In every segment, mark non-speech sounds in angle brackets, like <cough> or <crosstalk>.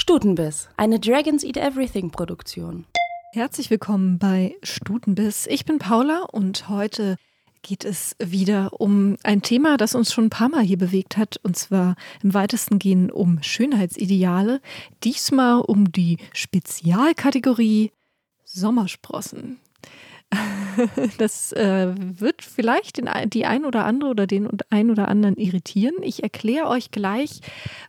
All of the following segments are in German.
Stutenbiss, eine Dragons Eat Everything Produktion. Herzlich willkommen bei Stutenbiss. Ich bin Paula und heute geht es wieder um ein Thema, das uns schon ein paar Mal hier bewegt hat, und zwar im weitesten Gehen um Schönheitsideale. Diesmal um die Spezialkategorie Sommersprossen. <laughs> Das äh, wird vielleicht den, die ein oder andere oder den ein oder anderen irritieren. Ich erkläre euch gleich,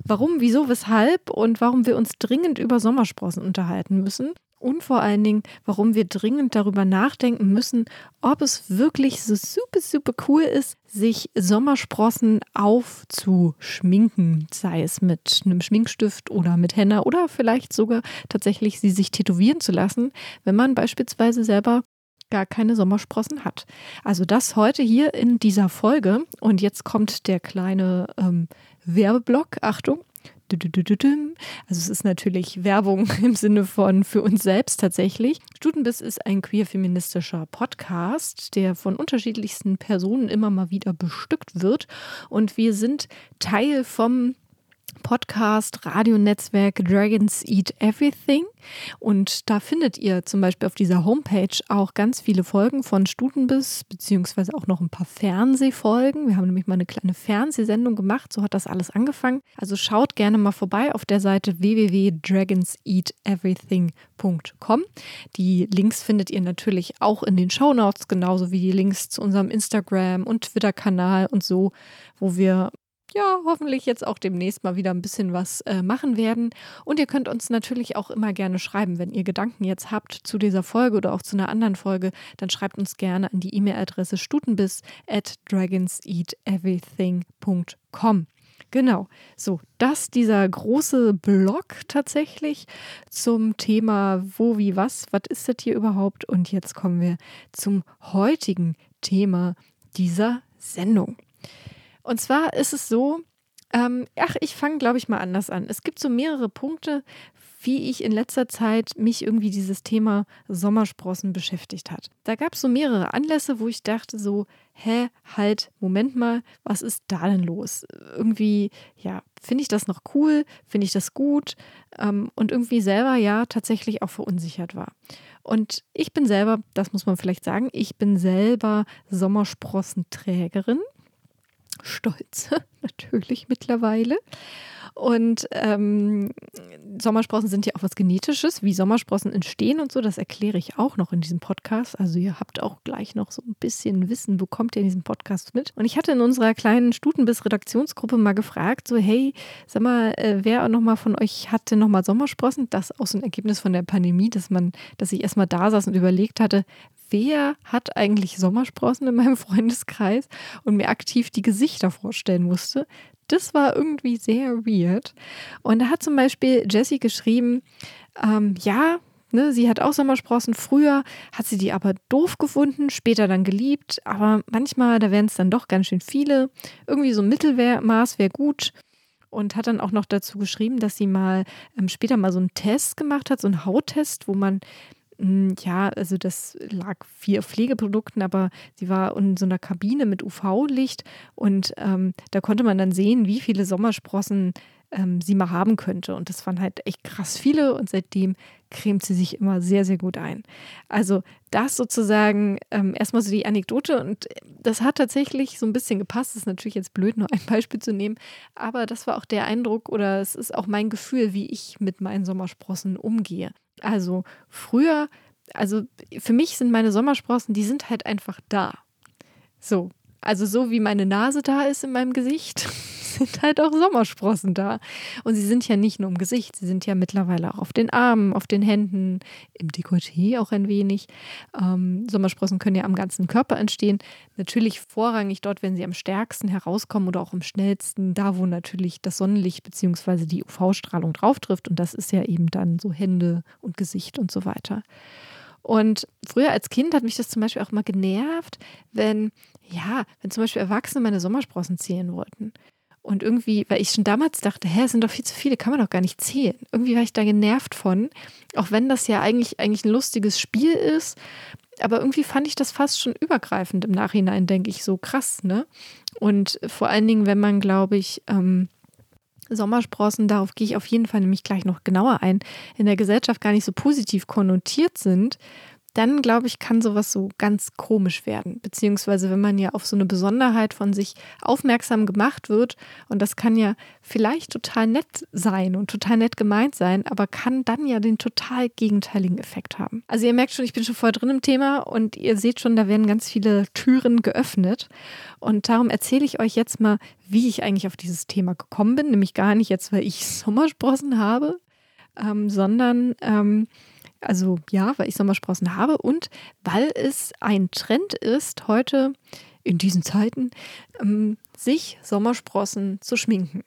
warum, wieso, weshalb und warum wir uns dringend über Sommersprossen unterhalten müssen. Und vor allen Dingen, warum wir dringend darüber nachdenken müssen, ob es wirklich so super, super cool ist, sich Sommersprossen aufzuschminken, sei es mit einem Schminkstift oder mit Henna oder vielleicht sogar tatsächlich sie sich tätowieren zu lassen, wenn man beispielsweise selber gar keine Sommersprossen hat. Also das heute hier in dieser Folge. Und jetzt kommt der kleine ähm, Werbeblock. Achtung. Also es ist natürlich Werbung <laughs> im Sinne von für uns selbst tatsächlich. Stutenbiss ist ein queer-feministischer Podcast, der von unterschiedlichsten Personen immer mal wieder bestückt wird. Und wir sind Teil vom Podcast, Radionetzwerk Dragons Eat Everything. Und da findet ihr zum Beispiel auf dieser Homepage auch ganz viele Folgen von Stutenbiss, beziehungsweise auch noch ein paar Fernsehfolgen. Wir haben nämlich mal eine kleine Fernsehsendung gemacht, so hat das alles angefangen. Also schaut gerne mal vorbei auf der Seite www.dragonseateverything.com. Die Links findet ihr natürlich auch in den Show Notes, genauso wie die Links zu unserem Instagram- und Twitter-Kanal und so, wo wir ja, hoffentlich jetzt auch demnächst mal wieder ein bisschen was äh, machen werden. Und ihr könnt uns natürlich auch immer gerne schreiben, wenn ihr Gedanken jetzt habt zu dieser Folge oder auch zu einer anderen Folge, dann schreibt uns gerne an die E-Mail-Adresse stutenbiss at dragonseateverything.com. Genau, so, das dieser große Blog tatsächlich zum Thema wo, wie, was, was ist das hier überhaupt? Und jetzt kommen wir zum heutigen Thema dieser Sendung. Und zwar ist es so, ähm, ach, ich fange, glaube ich, mal anders an. Es gibt so mehrere Punkte, wie ich in letzter Zeit mich irgendwie dieses Thema Sommersprossen beschäftigt hat. Da gab es so mehrere Anlässe, wo ich dachte so, hä, halt, Moment mal, was ist da denn los? Irgendwie, ja, finde ich das noch cool? Finde ich das gut? Ähm, und irgendwie selber ja tatsächlich auch verunsichert war. Und ich bin selber, das muss man vielleicht sagen, ich bin selber Sommersprossenträgerin stolz, <laughs> natürlich mittlerweile. Und ähm, Sommersprossen sind ja auch was Genetisches, wie Sommersprossen entstehen und so. Das erkläre ich auch noch in diesem Podcast. Also ihr habt auch gleich noch so ein bisschen Wissen, bekommt ihr in diesem Podcast mit. Und ich hatte in unserer kleinen Stutenbiss-Redaktionsgruppe mal gefragt, so hey, sag mal, äh, wer noch mal von euch hatte noch mal Sommersprossen? Das ist auch so ein Ergebnis von der Pandemie, dass man, dass ich erstmal da saß und überlegt hatte, wer hat eigentlich Sommersprossen in meinem <laughs> Freundeskreis und mir aktiv die Gesichter vorstellen musste. Das war irgendwie sehr weird. Und da hat zum Beispiel Jessie geschrieben, ähm, ja, Ne, sie hat auch Sommersprossen. Früher hat sie die aber doof gefunden, später dann geliebt. Aber manchmal, da wären es dann doch ganz schön viele. Irgendwie so ein Mittelmaß wäre gut. Und hat dann auch noch dazu geschrieben, dass sie mal ähm, später mal so einen Test gemacht hat, so einen Hauttest, wo man ja, also das lag vier Pflegeprodukten, aber sie war in so einer Kabine mit UV-Licht und ähm, da konnte man dann sehen, wie viele Sommersprossen ähm, sie mal haben könnte. Und das waren halt echt krass viele und seitdem cremt sie sich immer sehr, sehr gut ein. Also das sozusagen ähm, erstmal so die Anekdote und das hat tatsächlich so ein bisschen gepasst. Das ist natürlich jetzt blöd, nur ein <laughs> Beispiel zu nehmen, aber das war auch der Eindruck oder es ist auch mein Gefühl, wie ich mit meinen Sommersprossen umgehe. Also früher, also für mich sind meine Sommersprossen, die sind halt einfach da. So, also so wie meine Nase da ist in meinem Gesicht, <laughs> sind halt auch Sommersprossen da. Und sie sind ja nicht nur im Gesicht, sie sind ja mittlerweile auch auf den Armen, auf den Händen, im Dekolleté auch ein wenig. Ähm, Sommersprossen können ja am ganzen Körper entstehen. Natürlich vorrangig dort, wenn sie am stärksten herauskommen oder auch am schnellsten, da wo natürlich das Sonnenlicht bzw. die UV-Strahlung drauf trifft. Und das ist ja eben dann so Hände und Gesicht und so weiter. Und früher als Kind hat mich das zum Beispiel auch mal genervt, wenn, ja, wenn zum Beispiel Erwachsene meine Sommersprossen zählen wollten. Und irgendwie, weil ich schon damals dachte, hä, sind doch viel zu viele, kann man doch gar nicht zählen. Irgendwie war ich da genervt von, auch wenn das ja eigentlich, eigentlich ein lustiges Spiel ist. Aber irgendwie fand ich das fast schon übergreifend im Nachhinein, denke ich, so krass, ne? Und vor allen Dingen, wenn man, glaube ich, ähm, Sommersprossen, darauf gehe ich auf jeden Fall nämlich gleich noch genauer ein, in der Gesellschaft gar nicht so positiv konnotiert sind, dann glaube ich, kann sowas so ganz komisch werden. Beziehungsweise, wenn man ja auf so eine Besonderheit von sich aufmerksam gemacht wird, und das kann ja vielleicht total nett sein und total nett gemeint sein, aber kann dann ja den total gegenteiligen Effekt haben. Also ihr merkt schon, ich bin schon voll drin im Thema und ihr seht schon, da werden ganz viele Türen geöffnet. Und darum erzähle ich euch jetzt mal, wie ich eigentlich auf dieses Thema gekommen bin. Nämlich gar nicht jetzt, weil ich <laughs> Sommersprossen habe, ähm, sondern ähm, also ja, weil ich Sommersprossen habe und weil es ein Trend ist, heute in diesen Zeiten, ähm, sich Sommersprossen zu schminken.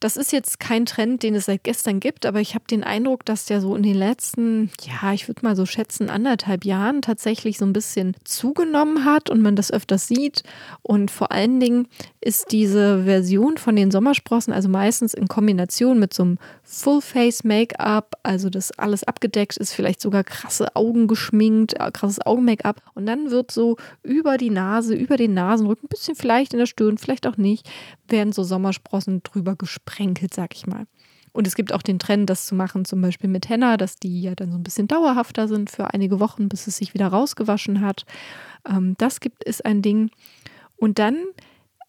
Das ist jetzt kein Trend, den es seit gestern gibt, aber ich habe den Eindruck, dass der so in den letzten, ja, ich würde mal so schätzen, anderthalb Jahren tatsächlich so ein bisschen zugenommen hat und man das öfters sieht. Und vor allen Dingen ist diese Version von den Sommersprossen, also meistens in Kombination mit so einem Full-Face-Make-up, also das alles abgedeckt ist, vielleicht sogar krasse Augen geschminkt, äh, krasses Augen-Make-up. Und dann wird so über die Nase, über den Nasenrücken, ein bisschen vielleicht in der Stirn, vielleicht auch nicht, werden so Sommersprossen drüber gesprenkelt, sag ich mal. Und es gibt auch den Trend, das zu machen, zum Beispiel mit Henna, dass die ja dann so ein bisschen dauerhafter sind für einige Wochen, bis es sich wieder rausgewaschen hat. Ähm, das gibt es ein Ding. Und dann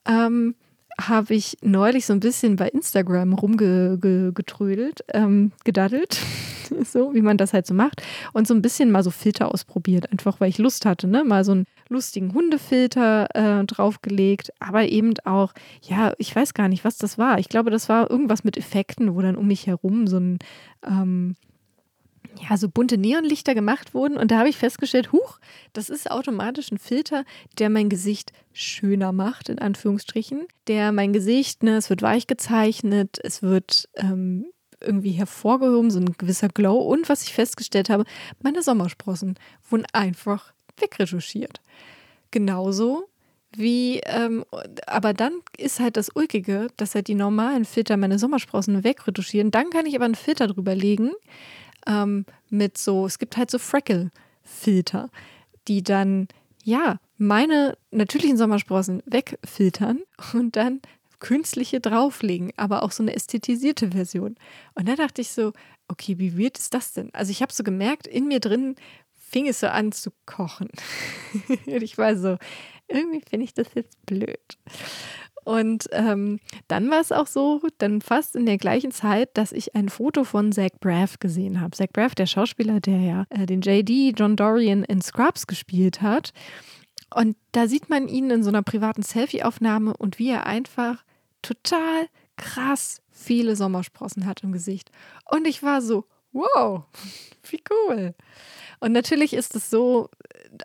ähm, habe ich neulich so ein bisschen bei Instagram rumgetrödelt, ähm, gedaddelt, <laughs> so wie man das halt so macht, und so ein bisschen mal so Filter ausprobiert, einfach weil ich Lust hatte, ne? Mal so einen lustigen Hundefilter äh, draufgelegt, aber eben auch, ja, ich weiß gar nicht, was das war. Ich glaube, das war irgendwas mit Effekten, wo dann um mich herum so ein ähm, ja, so bunte Neonlichter gemacht wurden. Und da habe ich festgestellt, huch, das ist automatisch ein Filter, der mein Gesicht schöner macht, in Anführungsstrichen. Der mein Gesicht, ne, es wird weich gezeichnet, es wird ähm, irgendwie hervorgehoben, so ein gewisser Glow. Und was ich festgestellt habe, meine Sommersprossen wurden einfach wegretuschiert. Genauso wie, ähm, aber dann ist halt das Ulkige, dass halt die normalen Filter meine Sommersprossen wegretuschieren. Dann kann ich aber einen Filter drüber legen, ähm, mit so, es gibt halt so Freckle-Filter, die dann, ja, meine natürlichen Sommersprossen wegfiltern und dann künstliche drauflegen, aber auch so eine ästhetisierte Version. Und da dachte ich so, okay, wie weird ist das denn? Also ich habe so gemerkt, in mir drin fing es so an zu kochen. <laughs> und ich war so, irgendwie finde ich das jetzt blöd. Und ähm, dann war es auch so, dann fast in der gleichen Zeit, dass ich ein Foto von Zach Braff gesehen habe. Zach Braff, der Schauspieler, der ja äh, den JD John Dorian in Scrubs gespielt hat. Und da sieht man ihn in so einer privaten Selfie-Aufnahme und wie er einfach total krass viele Sommersprossen hat im Gesicht. Und ich war so, wow, wie cool. Und natürlich ist es so,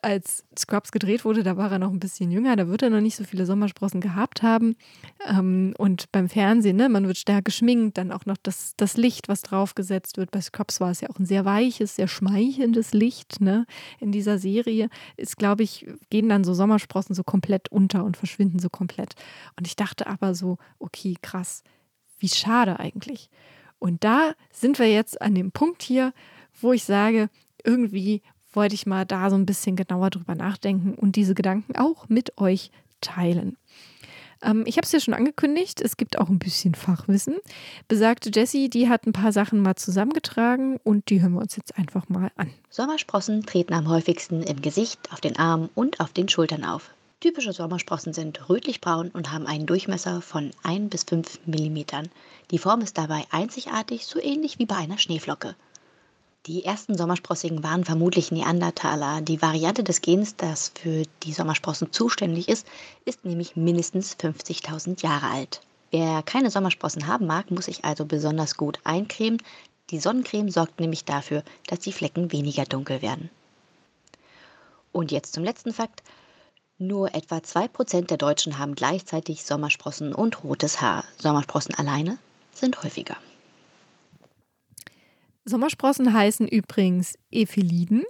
als Scrubs gedreht wurde, da war er noch ein bisschen jünger, da wird er noch nicht so viele Sommersprossen gehabt haben. Ähm, und beim Fernsehen, ne, man wird stärker geschminkt, dann auch noch das, das Licht, was draufgesetzt wird. Bei Scrubs war es ja auch ein sehr weiches, sehr schmeichelndes Licht, ne? In dieser Serie ist, glaube ich, gehen dann so Sommersprossen so komplett unter und verschwinden so komplett. Und ich dachte aber so, okay, krass, wie schade eigentlich. Und da sind wir jetzt an dem Punkt hier, wo ich sage, irgendwie wollte ich mal da so ein bisschen genauer drüber nachdenken und diese Gedanken auch mit euch teilen. Ähm, ich habe es ja schon angekündigt, es gibt auch ein bisschen Fachwissen. Besagte Jessie, die hat ein paar Sachen mal zusammengetragen und die hören wir uns jetzt einfach mal an. Sommersprossen treten am häufigsten im Gesicht, auf den Armen und auf den Schultern auf. Typische Sommersprossen sind rötlich-braun und haben einen Durchmesser von 1 bis 5 mm. Die Form ist dabei einzigartig, so ähnlich wie bei einer Schneeflocke. Die ersten Sommersprossigen waren vermutlich Neandertaler. Die Variante des Gens, das für die Sommersprossen zuständig ist, ist nämlich mindestens 50.000 Jahre alt. Wer keine Sommersprossen haben mag, muss sich also besonders gut eincremen. Die Sonnencreme sorgt nämlich dafür, dass die Flecken weniger dunkel werden. Und jetzt zum letzten Fakt. Nur etwa 2% der Deutschen haben gleichzeitig Sommersprossen und rotes Haar. Sommersprossen alleine sind häufiger. Sommersprossen heißen übrigens Epheliden.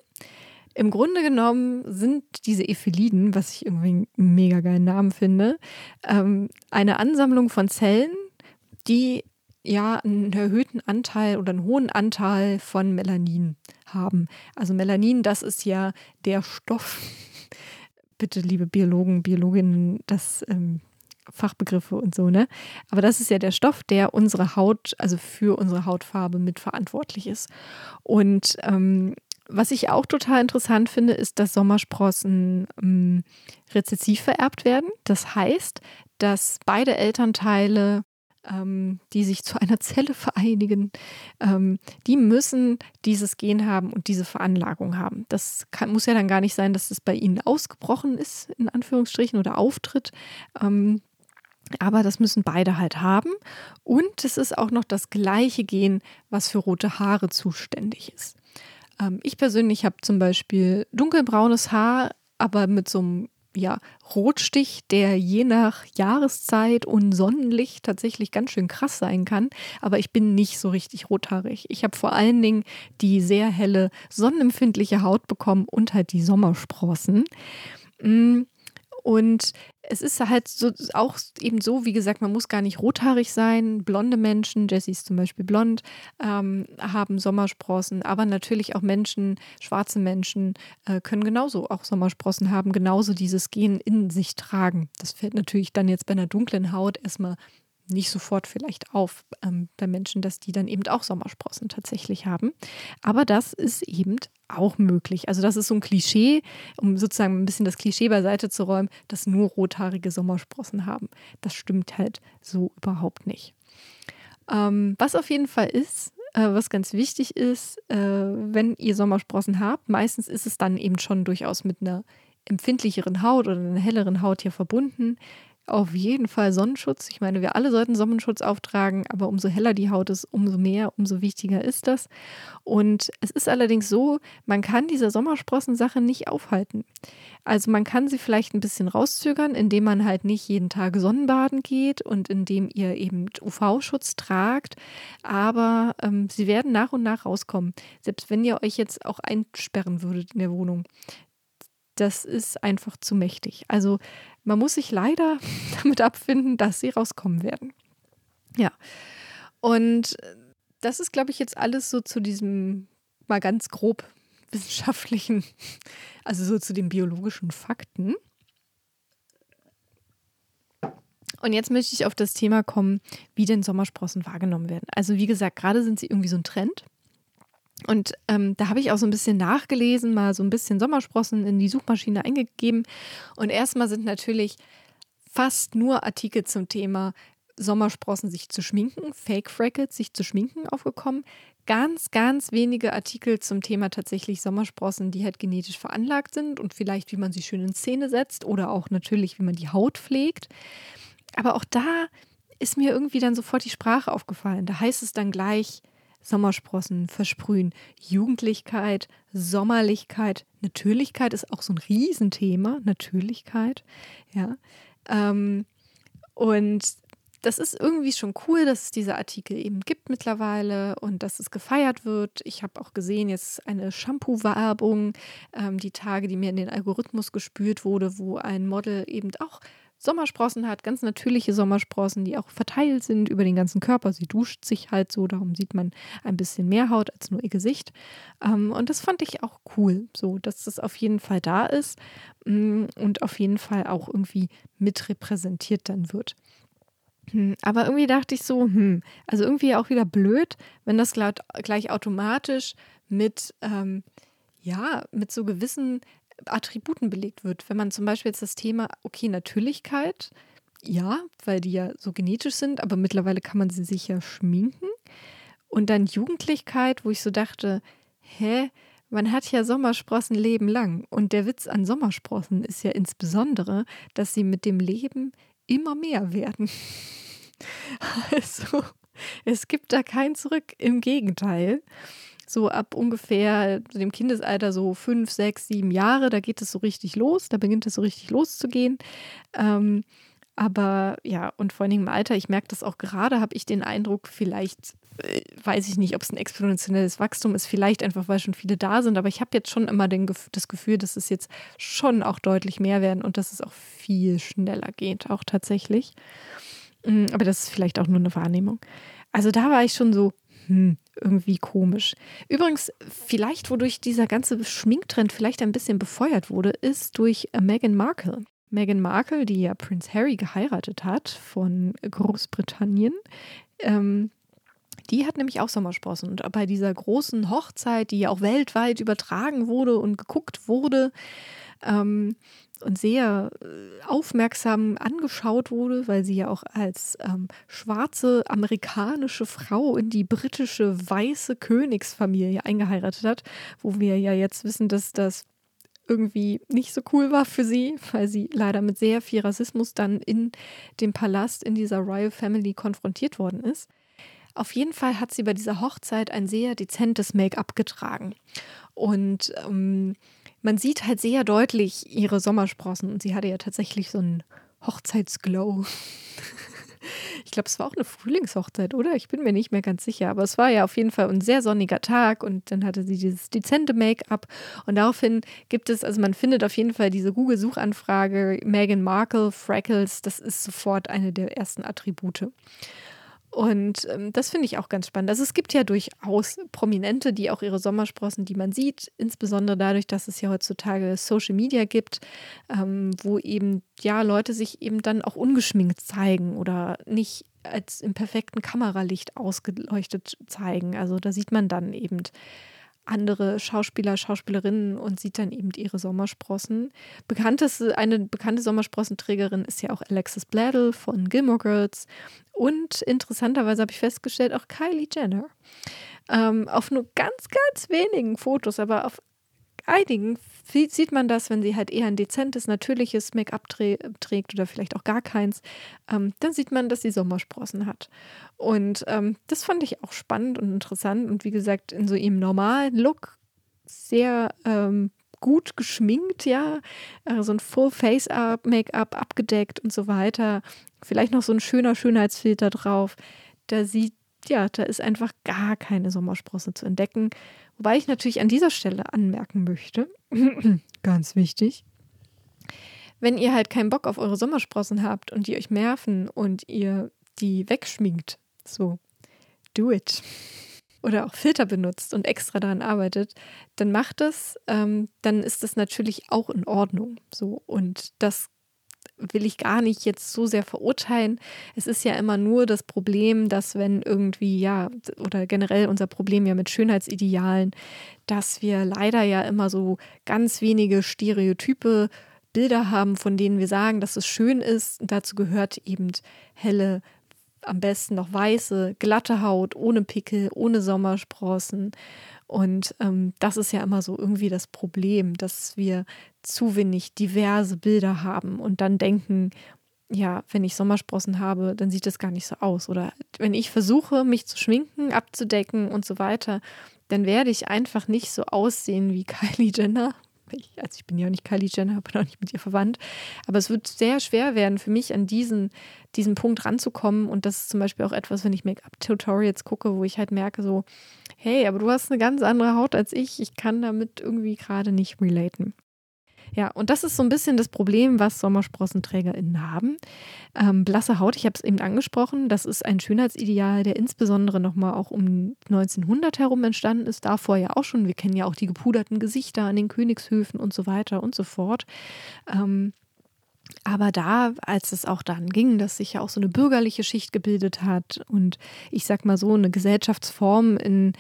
Im Grunde genommen sind diese Epheliden, was ich irgendwie einen mega geilen Namen finde, ähm, eine Ansammlung von Zellen, die ja einen erhöhten Anteil oder einen hohen Anteil von Melanin haben. Also Melanin, das ist ja der Stoff. <laughs> Bitte, liebe Biologen, Biologinnen, das ähm, Fachbegriffe und so, ne? Aber das ist ja der Stoff, der unsere Haut, also für unsere Hautfarbe mitverantwortlich ist. Und ähm, was ich auch total interessant finde, ist, dass Sommersprossen ähm, rezessiv vererbt werden. Das heißt, dass beide Elternteile ähm, die sich zu einer Zelle vereinigen, ähm, die müssen dieses Gen haben und diese Veranlagung haben. Das kann, muss ja dann gar nicht sein, dass es bei ihnen ausgebrochen ist, in Anführungsstrichen, oder auftritt. Ähm, aber das müssen beide halt haben. Und es ist auch noch das gleiche Gen, was für rote Haare zuständig ist. Ähm, ich persönlich habe zum Beispiel dunkelbraunes Haar, aber mit so einem ja, Rotstich, der je nach Jahreszeit und Sonnenlicht tatsächlich ganz schön krass sein kann. Aber ich bin nicht so richtig rothaarig. Ich habe vor allen Dingen die sehr helle, sonnenempfindliche Haut bekommen und halt die Sommersprossen. Mm, und es ist halt so, auch eben so, wie gesagt, man muss gar nicht rothaarig sein. Blonde Menschen, Jessie ist zum Beispiel blond, ähm, haben Sommersprossen, aber natürlich auch Menschen, schwarze Menschen äh, können genauso auch Sommersprossen haben, genauso dieses Gen in sich tragen. Das fällt natürlich dann jetzt bei einer dunklen Haut erstmal nicht sofort vielleicht auf ähm, bei Menschen, dass die dann eben auch Sommersprossen tatsächlich haben. Aber das ist eben auch möglich. Also das ist so ein Klischee, um sozusagen ein bisschen das Klischee beiseite zu räumen, dass nur rothaarige Sommersprossen haben. Das stimmt halt so überhaupt nicht. Ähm, was auf jeden Fall ist, äh, was ganz wichtig ist, äh, wenn ihr Sommersprossen habt, meistens ist es dann eben schon durchaus mit einer empfindlicheren Haut oder einer helleren Haut hier verbunden auf jeden Fall Sonnenschutz. Ich meine, wir alle sollten Sonnenschutz auftragen, aber umso heller die Haut ist, umso mehr, umso wichtiger ist das. Und es ist allerdings so, man kann diese Sommersprossen-Sache nicht aufhalten. Also man kann sie vielleicht ein bisschen rauszögern, indem man halt nicht jeden Tag Sonnenbaden geht und indem ihr eben UV-Schutz tragt. Aber ähm, sie werden nach und nach rauskommen. Selbst wenn ihr euch jetzt auch einsperren würdet in der Wohnung das ist einfach zu mächtig. Also man muss sich leider <laughs> damit abfinden, dass sie rauskommen werden. Ja. Und das ist, glaube ich, jetzt alles so zu diesem mal ganz grob <laughs> wissenschaftlichen, also so zu den biologischen Fakten. Und jetzt möchte ich auf das Thema kommen, wie denn Sommersprossen wahrgenommen werden. Also wie gesagt, gerade sind sie irgendwie so ein Trend. Und ähm, da habe ich auch so ein bisschen nachgelesen, mal so ein bisschen Sommersprossen in die Suchmaschine eingegeben. Und erstmal sind natürlich fast nur Artikel zum Thema Sommersprossen sich zu schminken, Fake Freckles sich zu schminken aufgekommen. Ganz, ganz wenige Artikel zum Thema tatsächlich Sommersprossen, die halt genetisch veranlagt sind und vielleicht, wie man sie schön in Szene setzt oder auch natürlich, wie man die Haut pflegt. Aber auch da ist mir irgendwie dann sofort die Sprache aufgefallen. Da heißt es dann gleich, Sommersprossen versprühen. Jugendlichkeit, Sommerlichkeit, Natürlichkeit ist auch so ein Riesenthema. Natürlichkeit, ja. Ähm, und das ist irgendwie schon cool, dass es diese Artikel eben gibt mittlerweile und dass es gefeiert wird. Ich habe auch gesehen, jetzt eine Shampoo-Werbung, ähm, die Tage, die mir in den Algorithmus gespürt wurde, wo ein Model eben auch Sommersprossen hat, ganz natürliche Sommersprossen, die auch verteilt sind über den ganzen Körper. Sie duscht sich halt so, darum sieht man ein bisschen mehr Haut als nur ihr Gesicht. Ähm, und das fand ich auch cool, so dass das auf jeden Fall da ist mm, und auf jeden Fall auch irgendwie mit repräsentiert dann wird. Hm, aber irgendwie dachte ich so, hm, also irgendwie auch wieder blöd, wenn das gleich automatisch mit, ähm, ja, mit so gewissen Attributen belegt wird. Wenn man zum Beispiel jetzt das Thema, okay, Natürlichkeit, ja, weil die ja so genetisch sind, aber mittlerweile kann man sie sich ja schminken. Und dann Jugendlichkeit, wo ich so dachte, hä, man hat ja Sommersprossen Leben lang. Und der Witz an Sommersprossen ist ja insbesondere, dass sie mit dem Leben immer mehr werden. <laughs> Also, es gibt da kein Zurück. Im Gegenteil so ab ungefähr dem Kindesalter so fünf, sechs, sieben Jahre, da geht es so richtig los, da beginnt es so richtig loszugehen. Ähm, aber ja, und vor allem im Alter, ich merke das auch gerade, habe ich den Eindruck, vielleicht äh, weiß ich nicht, ob es ein exponentielles Wachstum ist, vielleicht einfach, weil schon viele da sind, aber ich habe jetzt schon immer den, das Gefühl, dass es jetzt schon auch deutlich mehr werden und dass es auch viel schneller geht, auch tatsächlich. Mm, aber das ist vielleicht auch nur eine Wahrnehmung. Also da war ich schon so, hm, irgendwie komisch. Übrigens, vielleicht wodurch dieser ganze Schminktrend vielleicht ein bisschen befeuert wurde, ist durch Meghan Markle. Meghan Markle, die ja Prince Harry geheiratet hat von Großbritannien, ähm, die hat nämlich auch Sommersprossen. Und bei dieser großen Hochzeit, die ja auch weltweit übertragen wurde und geguckt wurde, ähm, und sehr äh, aufmerksam angeschaut wurde, weil sie ja auch als ähm, schwarze amerikanische Frau in die britische weiße Königsfamilie eingeheiratet hat, wo wir ja jetzt wissen, dass das irgendwie nicht so cool war für sie, weil sie leider mit sehr viel Rassismus dann in dem Palast, in dieser Royal Family konfrontiert worden ist. Auf jeden Fall hat sie bei dieser Hochzeit ein sehr dezentes Make-up getragen. Und ähm, man sieht halt sehr deutlich ihre Sommersprossen und sie hatte ja tatsächlich so einen Hochzeitsglow. <laughs> ich glaube, es war auch eine Frühlingshochzeit, oder? Ich bin mir nicht mehr ganz sicher, aber es war ja auf jeden Fall ein sehr sonniger Tag und dann hatte sie dieses dezente Make-up und daraufhin gibt es, also man findet auf jeden Fall diese Google-Suchanfrage Meghan Markle, Freckles, das ist sofort eine der ersten Attribute. Und ähm, das finde ich auch ganz spannend. Also es gibt ja durchaus Prominente, die auch ihre Sommersprossen, die man sieht, insbesondere dadurch, dass es ja heutzutage Social Media gibt, ähm, wo eben ja Leute sich eben dann auch ungeschminkt zeigen oder nicht als im perfekten Kameralicht ausgeleuchtet zeigen. Also da sieht man dann eben andere Schauspieler, Schauspielerinnen und sieht dann eben ihre Sommersprossen. Bekannteste, eine bekannte Sommersprossenträgerin ist ja auch Alexis Bledel von Gilmore Girls und interessanterweise habe ich festgestellt, auch Kylie Jenner. Ähm, auf nur ganz, ganz wenigen Fotos, aber auf einigen sieht man das, wenn sie halt eher ein dezentes, natürliches Make-up trägt oder vielleicht auch gar keins, ähm, dann sieht man, dass sie Sommersprossen hat. Und ähm, das fand ich auch spannend und interessant und wie gesagt, in so ihrem normalen Look sehr ähm, gut geschminkt, ja, äh, so ein Full Face-Up, Make-up abgedeckt und so weiter. Vielleicht noch so ein schöner Schönheitsfilter drauf. Da sieht, ja, da ist einfach gar keine Sommersprosse zu entdecken. Wobei ich natürlich an dieser Stelle anmerken möchte, <clears throat> ganz wichtig, wenn ihr halt keinen Bock auf eure Sommersprossen habt und die euch nerven und ihr die wegschminkt, so, do it oder auch Filter benutzt und extra daran arbeitet, dann macht es, ähm, dann ist das natürlich auch in Ordnung. So und das will ich gar nicht jetzt so sehr verurteilen. Es ist ja immer nur das Problem, dass wenn irgendwie, ja, oder generell unser Problem ja mit Schönheitsidealen, dass wir leider ja immer so ganz wenige Stereotype Bilder haben, von denen wir sagen, dass es schön ist. dazu gehört eben helle, am besten noch weiße, glatte Haut, ohne Pickel, ohne Sommersprossen. Und ähm, das ist ja immer so irgendwie das Problem, dass wir zu wenig diverse Bilder haben und dann denken, ja, wenn ich Sommersprossen habe, dann sieht das gar nicht so aus. Oder wenn ich versuche, mich zu schminken, abzudecken und so weiter, dann werde ich einfach nicht so aussehen wie <laughs> Kylie Jenner, also ich bin ja auch nicht Kylie Jenner, <laughs> bin auch nicht mit ihr verwandt, aber es wird sehr schwer werden für mich an diesen, diesen Punkt ranzukommen. Und das ist zum Beispiel auch etwas, wenn ich Make-up-Tutorials gucke, wo ich halt merke so, hey, aber du hast eine ganz andere Haut als ich, ich kann damit irgendwie gerade nicht relaten. Ja, und das ist so ein bisschen das Problem, was SommersprossenträgerInnen haben. Ähm, blasse Haut, ich habe es eben angesprochen, das ist ein Schönheitsideal, der insbesondere nochmal auch um 1900 herum entstanden ist. Davor ja auch schon. Wir kennen ja auch die gepuderten Gesichter an den Königshöfen und so weiter und so fort. Ähm, aber da, als es auch dann ging, dass sich ja auch so eine bürgerliche Schicht gebildet hat und ich sag mal so eine Gesellschaftsform in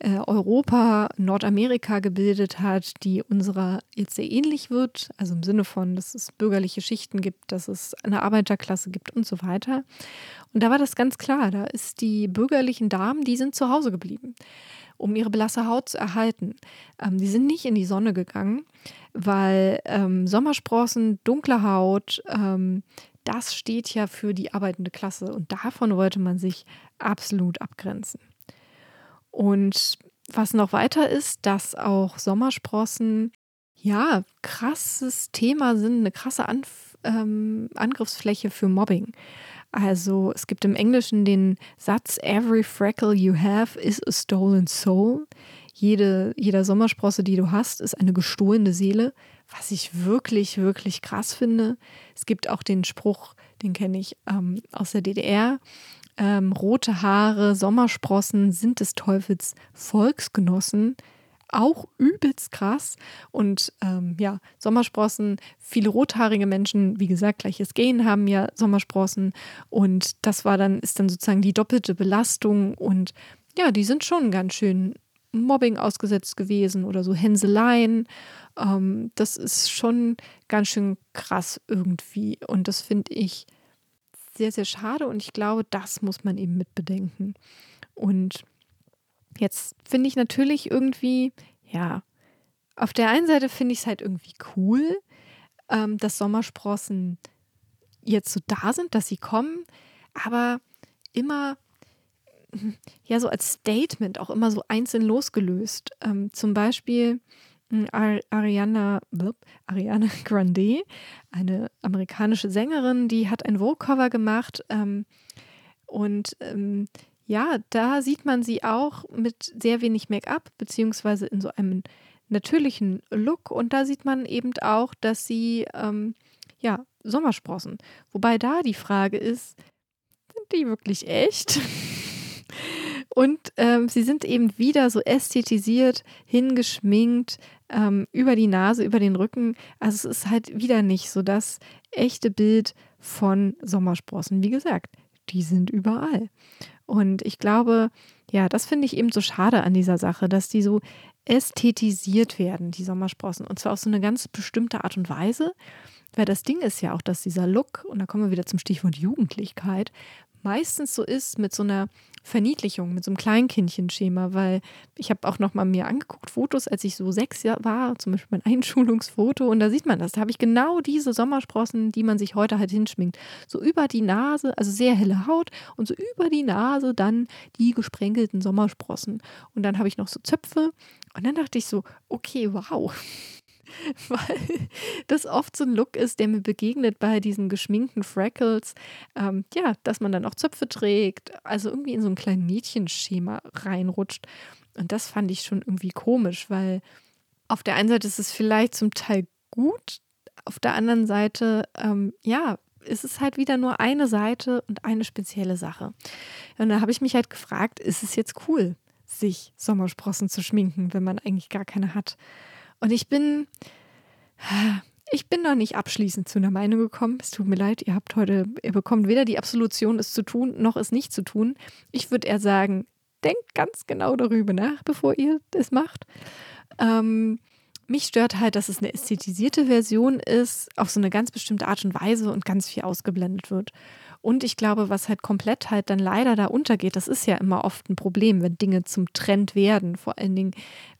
äh, Europa, Nordamerika gebildet hat, die unserer jetzt sehr ähnlich wird, also im Sinne von, dass es bürgerliche Schichten gibt, dass es eine Arbeiterklasse gibt und so weiter. Und da war das ganz klar, da ist die bürgerlichen Damen, die sind zu Hause geblieben um ihre blasse Haut zu erhalten. Ähm, die sind nicht in die Sonne gegangen, weil ähm, Sommersprossen, dunkle Haut, ähm, das steht ja für die arbeitende Klasse und davon wollte man sich absolut abgrenzen. Und was noch weiter ist, dass auch Sommersprossen ja krasses Thema sind, eine krasse Anf ähm, Angriffsfläche für Mobbing. Also es gibt im Englischen den Satz, Every freckle you have is a stolen soul. Jede, jeder Sommersprosse, die du hast, ist eine gestohlene Seele, was ich wirklich, wirklich krass finde. Es gibt auch den Spruch, den kenne ich ähm, aus der DDR. Ähm, rote Haare, Sommersprossen sind des Teufels Volksgenossen. Auch übelst krass. Und ähm, ja, Sommersprossen, viele rothaarige Menschen, wie gesagt, gleiches Gen haben ja Sommersprossen. Und das war dann, ist dann sozusagen die doppelte Belastung. Und ja, die sind schon ganz schön Mobbing ausgesetzt gewesen oder so Hänseleien. Ähm, das ist schon ganz schön krass irgendwie. Und das finde ich sehr, sehr schade. Und ich glaube, das muss man eben mit bedenken. Und jetzt finde ich natürlich irgendwie, ja, auf der einen Seite finde ich es halt irgendwie cool, ähm, dass Sommersprossen jetzt so da sind, dass sie kommen, aber immer ja so als Statement auch immer so einzeln losgelöst. Ähm, zum Beispiel hm, Ariana, Ariana <laughs> Grande, eine amerikanische Sängerin, die hat ein Vogue-Cover gemacht. Ähm, und ähm, ja, da sieht man sie auch mit sehr wenig Make-up, beziehungsweise in so einem natürlichen Look. Und da sieht man eben auch, dass sie, ähm, ja, Sommersprossen. Wobei da die Frage ist, sind die wirklich echt? <laughs> Und ähm, sie sind eben wieder so ästhetisiert, hingeschminkt, ähm, über die Nase, über den Rücken. Also es ist halt wieder nicht so das echte Bild von Sommersprossen. Wie gesagt, die sind überall. Und ich glaube, ja, das finde ich eben so schade an dieser Sache, dass die so ästhetisiert werden, die Sommersprossen. Und zwar auf so eine ganz bestimmte Art und Weise. Weil das Ding ist ja auch, dass dieser Look, und da kommen wir wieder zum Stichwort Jugendlichkeit, meistens so ist mit so einer Verniedlichung, mit so einem Kleinkindchenschema, weil ich habe auch noch mal mir angeguckt Fotos, als ich so sechs Jahre war, zum Beispiel mein <laughs> Einschulungsfoto und da sieht man das. Da habe ich genau diese Sommersprossen, die man sich heute halt hinschminkt. So über die Nase, also sehr helle Haut und so über die Nase dann die gesprenkelten Sommersprossen. Und dann habe ich noch so Zöpfe und dann dachte ich so, okay, wow. <laughs> weil das oft so ein Look ist, der mir begegnet bei diesen geschminkten Freckles. Ähm, ja, dass man dann auch Zöpfe trägt, also irgendwie in so ein kleines Mädchenschema reinrutscht. Und das fand ich schon irgendwie komisch, weil auf der einen Seite ist es vielleicht zum Teil gut, auf der anderen Seite, ähm, ja, ist es halt wieder nur eine Seite und eine spezielle Sache. Und da habe ich mich halt gefragt, ist es jetzt cool, sich Sommersprossen zu schminken, wenn man eigentlich gar keine hat? Und ich bin, ich bin noch nicht abschließend zu einer Meinung gekommen. Es tut mir leid, ihr habt heute, ihr bekommt weder die Absolution, es zu tun, noch es nicht zu tun. Ich würde eher sagen, denkt ganz genau darüber nach, bevor ihr es macht. Ähm, mich stört halt, dass es eine ästhetisierte Version ist, auf so eine ganz bestimmte Art und Weise und ganz viel ausgeblendet wird. Und ich glaube, was halt komplett halt dann leider da untergeht, das ist ja immer oft ein Problem, wenn Dinge zum Trend werden. Vor allen Dingen,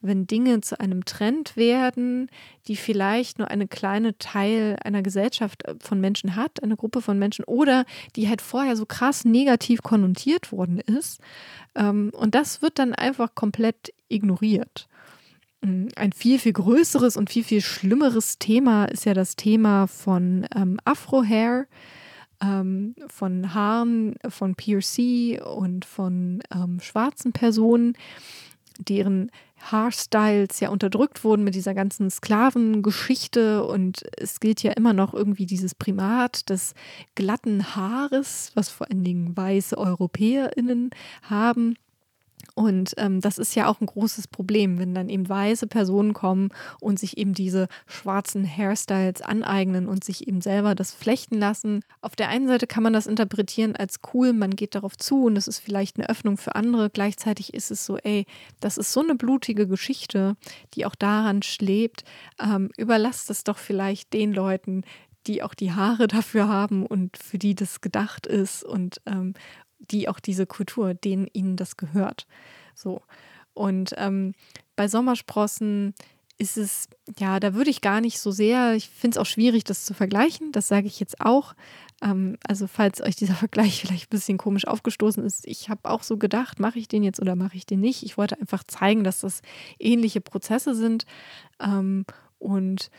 wenn Dinge zu einem Trend werden, die vielleicht nur eine kleine Teil einer Gesellschaft äh, von Menschen hat, eine Gruppe von Menschen, oder die halt vorher so krass negativ konnotiert worden ist. Ähm, und das wird dann einfach komplett ignoriert. Mm, ein viel, viel größeres und viel, viel schlimmeres Thema ist ja das Thema von ähm, Afro-Hair ähm, von Haaren von PRC und von ähm, schwarzen Personen, deren Haarstyles ja unterdrückt wurden mit dieser ganzen Sklavengeschichte und es gilt ja immer noch irgendwie dieses Primat des glatten Haares, was vor allen Dingen weiße EuropäerInnen haben. Und ähm, das ist ja auch ein großes Problem, wenn dann eben weiße Personen kommen und sich eben diese schwarzen Hairstyles aneignen und sich eben selber das flechten lassen. Auf der einen Seite kann man das interpretieren als cool, man geht darauf zu und es ist vielleicht eine Öffnung für andere. Gleichzeitig ist es so, ey, das ist so eine blutige Geschichte, die auch daran schlägt. Ähm, überlasst es doch vielleicht den Leuten, die auch die Haare <laughs> dafür haben und für die das gedacht ist und, ähm, die auch diese Kultur, denen ihnen das gehört. So. Und ähm, bei Sommersprossen ist es, ja, da würde ich gar nicht so sehr, ich finde es auch schwierig, das zu vergleichen, das sage ich jetzt auch. Ähm, also falls euch dieser <laughs> Vergleich vielleicht ein bisschen komisch aufgestoßen ist, ich habe auch so gedacht, mache ich den jetzt oder mache ich den nicht. Ich wollte einfach zeigen, dass das ähnliche Prozesse sind. Ähm, und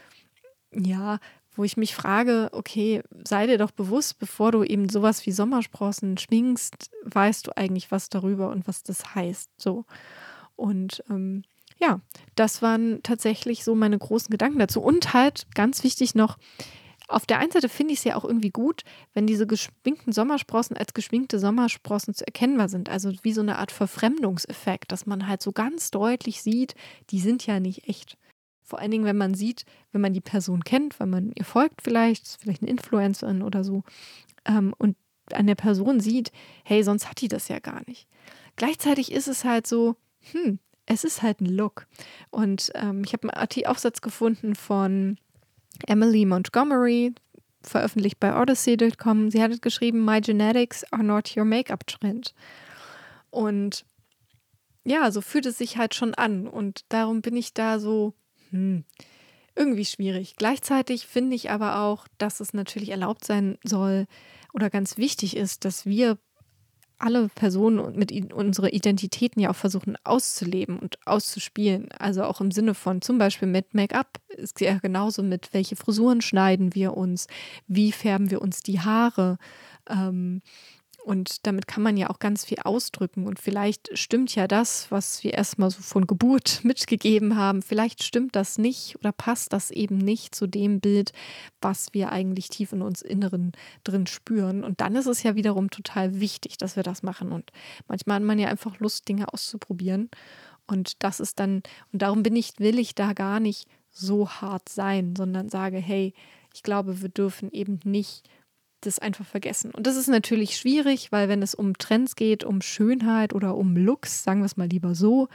ja, wo ich mich frage, okay, sei dir doch bewusst, bevor du eben sowas wie Sommersprossen schminkst, weißt du eigentlich was darüber und was das heißt. So. Und ähm, ja, das waren tatsächlich so meine großen Gedanken dazu. Und halt ganz wichtig noch, auf der einen Seite finde ich es ja auch irgendwie gut, wenn diese geschminkten Sommersprossen als geschminkte Sommersprossen zu erkennbar sind. Also wie so eine Art Verfremdungseffekt, dass man halt so ganz deutlich sieht, die sind ja nicht echt. Vor allen Dingen, wenn man sieht, wenn man die Person kennt, wenn man ihr folgt vielleicht, vielleicht eine Influencerin oder so, ähm, und an der Person sieht, hey, sonst hat die das ja gar nicht. Gleichzeitig ist es halt so, hm, es ist halt ein Look. Und ähm, ich habe einen Aufsatz gefunden von Emily Montgomery, veröffentlicht bei Odyssey.com. Sie hat geschrieben, My genetics are not your makeup trend. Und ja, so fühlt es sich halt schon an. Und darum bin ich da so, hm, irgendwie schwierig. Gleichzeitig finde ich aber auch, dass es natürlich erlaubt sein soll oder ganz wichtig ist, dass wir alle Personen mit unsere Identitäten ja auch versuchen auszuleben und auszuspielen. Also auch im Sinne von zum Beispiel mit Make-up ist ja genauso mit, welche Frisuren schneiden wir uns, wie färben wir uns die Haare. Ähm, und damit kann man ja auch ganz viel ausdrücken. Und vielleicht stimmt ja das, was wir erstmal so von Geburt <laughs> mitgegeben haben. Vielleicht stimmt das nicht oder passt das eben nicht zu dem Bild, was wir eigentlich tief in uns Inneren drin spüren. Und dann ist es ja wiederum total wichtig, dass wir das machen. Und manchmal hat man ja einfach Lust, Dinge auszuprobieren. Und das ist dann, und darum bin ich, will ich da gar nicht so hart sein, sondern sage, hey, ich glaube, wir dürfen eben nicht das einfach vergessen. Und das ist natürlich schwierig, weil wenn es um Trends geht, um Schönheit oder um Looks, sagen wir es mal lieber so,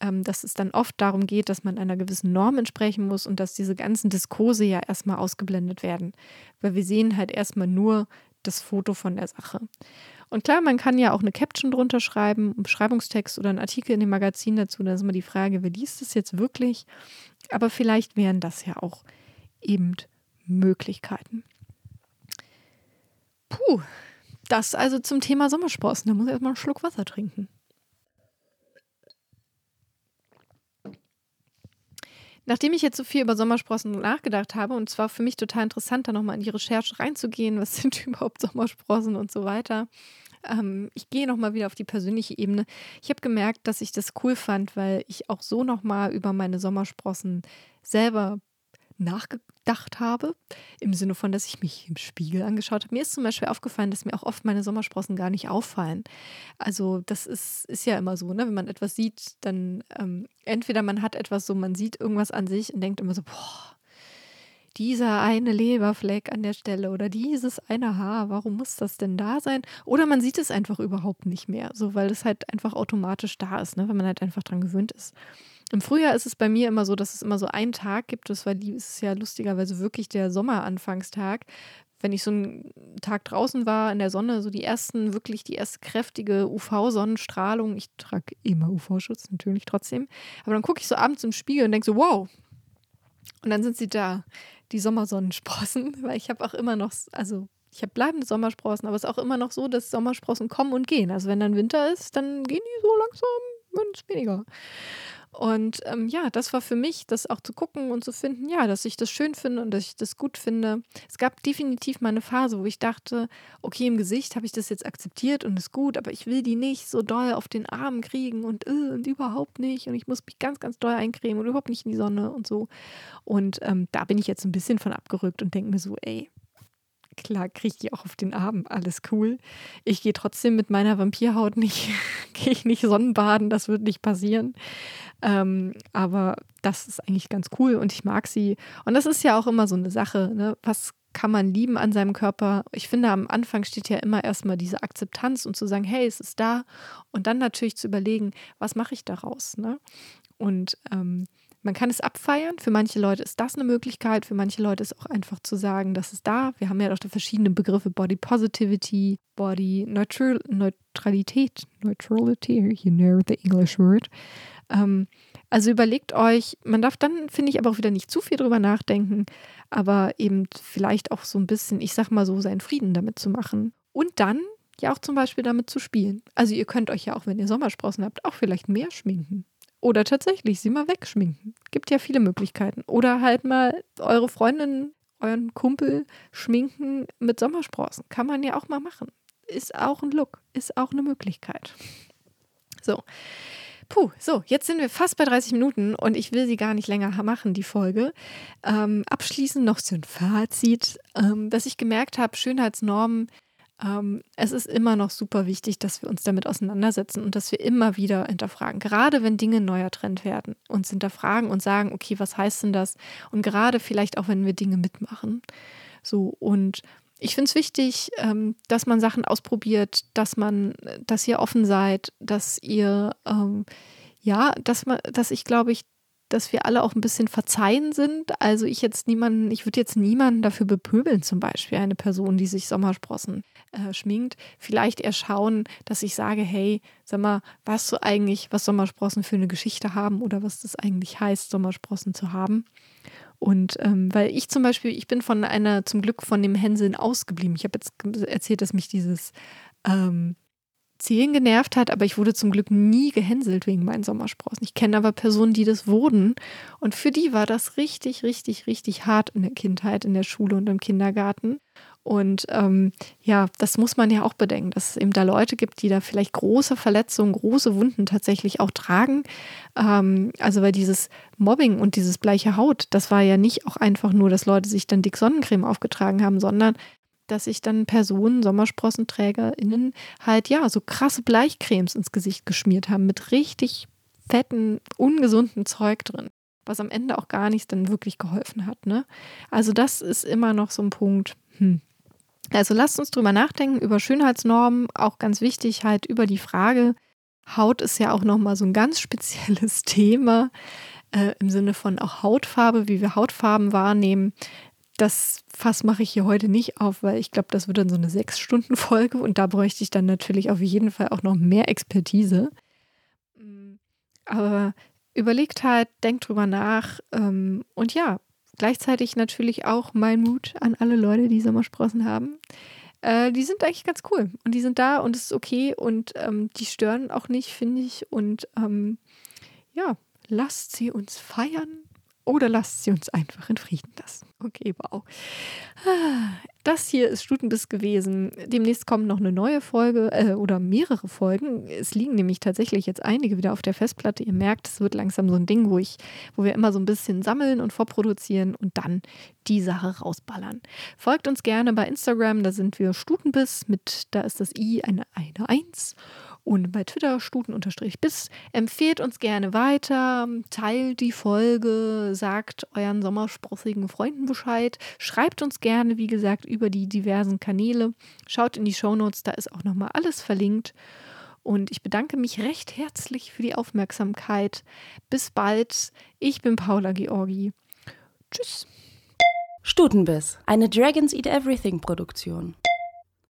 ähm, dass es dann oft darum geht, dass man einer gewissen Norm entsprechen muss und dass diese ganzen Diskurse ja erstmal ausgeblendet werden. Weil wir sehen halt erstmal nur das Foto von der Sache. Und klar, man kann ja auch eine Caption drunter schreiben, einen Beschreibungstext oder einen Artikel in dem Magazin dazu. Da ist immer die Frage, wer liest es jetzt wirklich? Aber vielleicht wären das ja auch eben Möglichkeiten. Puh, das also zum Thema Sommersprossen. Da muss ich erstmal einen Schluck Wasser trinken. Nachdem ich jetzt so viel über Sommersprossen nachgedacht habe, und zwar für mich total interessant, da nochmal in die Recherche reinzugehen, was <laughs> sind überhaupt Sommersprossen und so weiter. Ähm, ich gehe nochmal wieder auf die persönliche Ebene. Ich habe gemerkt, dass ich das cool fand, weil ich auch so nochmal über meine Sommersprossen selber nachgedacht habe, im Sinne von, dass ich mich im Spiegel angeschaut habe. Mir ist zum Beispiel aufgefallen, dass mir auch oft meine Sommersprossen gar nicht auffallen. Also das ist, ist ja immer so, ne? wenn man etwas sieht, dann ähm, entweder man hat etwas so, man sieht irgendwas an sich und denkt immer so, boah, dieser eine Leberfleck an der Stelle oder dieses eine Haar, warum muss das denn da sein? Oder man sieht es einfach überhaupt nicht mehr, so weil es halt einfach automatisch da ist, ne? wenn man halt einfach dran gewöhnt ist. Im Frühjahr ist es bei mir immer so, dass es immer so einen Tag gibt. Das war die, ist ja lustigerweise wirklich der Sommeranfangstag. Wenn ich so einen Tag draußen war in der Sonne, so die ersten, wirklich die erste kräftige UV-Sonnenstrahlung. Ich trage immer UV-Schutz, natürlich trotzdem. Aber dann gucke ich so abends im Spiegel und denke so, wow. Und dann sind sie da, die Sommersonnensprossen, <laughs> weil ich habe auch immer noch, also ich habe bleibende Sommersprossen, aber es ist auch immer noch so, dass Sommersprossen kommen und gehen. Also wenn dann Winter ist, dann gehen die so langsam, wenn es weniger. Und ähm, ja, das war für mich, das auch zu gucken und zu finden, ja, dass ich das schön finde und dass ich das gut finde. Es gab definitiv mal eine Phase, wo ich dachte, okay, im Gesicht habe ich das jetzt akzeptiert und ist gut, aber ich will die nicht so doll auf den Arm kriegen und, äh, und überhaupt nicht. Und ich muss mich ganz, ganz doll eincremen und überhaupt nicht in die Sonne und so. Und ähm, da bin ich jetzt ein bisschen von abgerückt und denke mir so, ey, klar kriege ich die auch auf den Arm, alles cool. Ich gehe trotzdem mit meiner Vampirhaut nicht, <laughs> gehe ich nicht Sonnenbaden, das wird nicht passieren. Ähm, aber das ist eigentlich ganz cool und ich mag sie. Und das ist ja auch immer so eine Sache, ne? was kann man lieben an seinem Körper? Ich finde, am Anfang steht ja immer erstmal diese Akzeptanz und zu sagen, hey, es ist da. Und dann natürlich zu überlegen, was mache ich daraus? Ne? Und ähm, man kann es abfeiern. Für manche Leute ist das eine Möglichkeit. Für manche Leute ist auch einfach zu sagen, das ist da. Wir haben ja auch die verschiedenen Begriffe Body Positivity, Body Neutral Neutralität, Neutrality, you know the English word. Ähm, also überlegt euch, man darf dann, finde ich, aber auch wieder nicht zu viel drüber nachdenken, aber eben vielleicht auch so ein bisschen, ich sag mal so, seinen Frieden damit zu machen. Und dann ja auch zum Beispiel damit zu spielen. Also ihr könnt euch ja auch, wenn ihr Sommersprossen habt, auch vielleicht mehr schminken. Oder tatsächlich sie mal wegschminken. Gibt ja viele Möglichkeiten. Oder halt mal eure Freundin, euren Kumpel schminken mit Sommersprossen. Kann man ja auch mal machen. Ist auch ein Look, ist auch eine Möglichkeit. So. Puh, so, jetzt sind wir fast bei 30 Minuten und ich will sie gar nicht länger machen, die Folge. Ähm, abschließend noch so ein Fazit, ähm, dass ich gemerkt habe, Schönheitsnormen, ähm, es ist immer noch super wichtig, dass wir uns damit auseinandersetzen und dass wir immer wieder hinterfragen. Gerade wenn Dinge neuer Trend werden, uns hinterfragen und sagen, okay, was heißt denn das? Und gerade vielleicht auch, wenn wir Dinge mitmachen. So, und ich finde es wichtig, ähm, dass man Sachen ausprobiert, dass man, dass ihr offen seid, dass ihr, ähm, ja, dass man, dass ich glaube ich, dass wir alle auch ein bisschen verzeihen sind. Also ich jetzt niemanden, ich würde jetzt niemanden dafür bepöbeln, zum Beispiel eine Person, die sich Sommersprossen äh, schminkt. Vielleicht eher schauen, dass ich sage, hey, sag mal, weißt du eigentlich, was Sommersprossen für eine Geschichte haben oder was das eigentlich heißt, Sommersprossen zu haben? Und ähm, weil ich zum Beispiel, ich bin von einer, zum Glück von dem Hänseln ausgeblieben. Ich habe jetzt erzählt, dass mich dieses ähm, Zählen genervt hat, aber ich wurde zum Glück nie gehänselt wegen meinen Sommersprossen. Ich kenne aber Personen, die das wurden. Und für die war das richtig, richtig, richtig hart in der Kindheit, in der Schule und im Kindergarten. Und ähm, ja, das muss man ja auch bedenken, dass es eben da Leute gibt, die da vielleicht große Verletzungen, große Wunden tatsächlich auch tragen. Ähm, also weil dieses Mobbing und dieses bleiche Haut, das war ja nicht auch einfach nur, dass Leute sich dann dick Sonnencreme aufgetragen haben, sondern dass sich dann Personen, SommersprossenträgerInnen, halt ja so krasse Bleichcremes ins Gesicht geschmiert haben mit richtig fetten, ungesunden Zeug drin, was am Ende auch gar nichts dann wirklich geholfen hat. Ne? Also das ist immer noch so ein Punkt. Hm. Also lasst uns drüber nachdenken, über Schönheitsnormen, auch ganz wichtig halt über die Frage, Haut ist ja auch nochmal so ein ganz <laughs> spezielles Thema äh, im Sinne von auch Hautfarbe, wie wir Hautfarben wahrnehmen. Das Fass mache ich hier heute nicht auf, weil ich glaube, das wird dann so eine Sechs-Stunden-Folge und da bräuchte ich dann natürlich auf jeden Fall auch noch mehr Expertise. Mm, aber überlegt halt, denkt drüber nach ähm, und ja, Gleichzeitig natürlich auch mein Mut an alle Leute, die Sommersprossen haben. Äh, die sind eigentlich ganz cool und die sind da und es ist okay und ähm, die stören auch nicht, finde ich. Und ähm, ja, lasst sie uns feiern oder lasst sie uns einfach in Frieden lassen. Okay, wow. Das hier ist Stutenbiss gewesen. Demnächst kommt noch eine neue Folge äh, oder mehrere Folgen. Es liegen nämlich tatsächlich jetzt einige wieder auf der Festplatte. Ihr merkt, es wird langsam so ein Ding, wo ich, wo wir immer so ein bisschen sammeln und vorproduzieren und dann die Sache rausballern. Folgt uns gerne bei Instagram, da sind wir Stutenbiss mit, da ist das I eine, eine Eins und bei Twitter stuten-bis. Empfehlt uns gerne weiter, teilt die Folge, sagt euren sommersprossigen Freunden Bescheid, schreibt uns gerne, wie gesagt, über die diversen Kanäle. Schaut in die Shownotes, da ist auch nochmal alles verlinkt. Und ich bedanke mich recht herzlich für die Aufmerksamkeit. Bis bald. Ich bin Paula Georgi. Tschüss. Stutenbiss, eine Dragons Eat Everything Produktion.